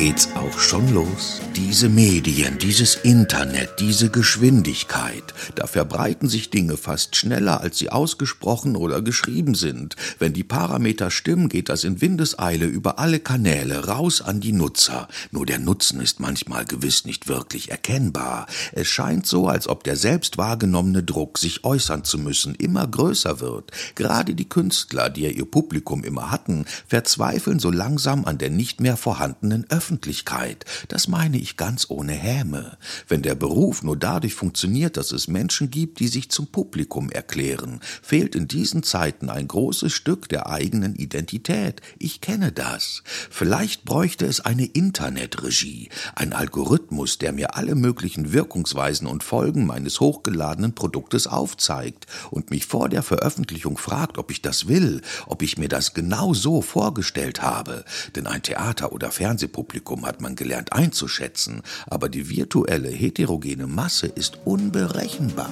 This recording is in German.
geht's auch schon los. Diese Medien, dieses Internet, diese Geschwindigkeit, da verbreiten sich Dinge fast schneller, als sie ausgesprochen oder geschrieben sind. Wenn die Parameter stimmen, geht das in Windeseile über alle Kanäle raus an die Nutzer. Nur der Nutzen ist manchmal gewiss nicht wirklich erkennbar. Es scheint so, als ob der selbst wahrgenommene Druck, sich äußern zu müssen, immer größer wird. Gerade die Künstler, die ja ihr Publikum immer hatten, verzweifeln so langsam an der nicht mehr vorhandenen Öffentlichkeit. Das meine ich ganz ohne Häme. Wenn der Beruf nur dadurch funktioniert, dass es Menschen gibt, die sich zum Publikum erklären, fehlt in diesen Zeiten ein großes Stück der eigenen Identität. Ich kenne das. Vielleicht bräuchte es eine Internetregie, ein Algorithmus, der mir alle möglichen Wirkungsweisen und Folgen meines hochgeladenen Produktes aufzeigt und mich vor der Veröffentlichung fragt, ob ich das will, ob ich mir das genau so vorgestellt habe. Denn ein Theater- oder Fernsehpublikum hat man gelernt einzuschätzen, aber die virtuelle heterogene Masse ist unberechenbar.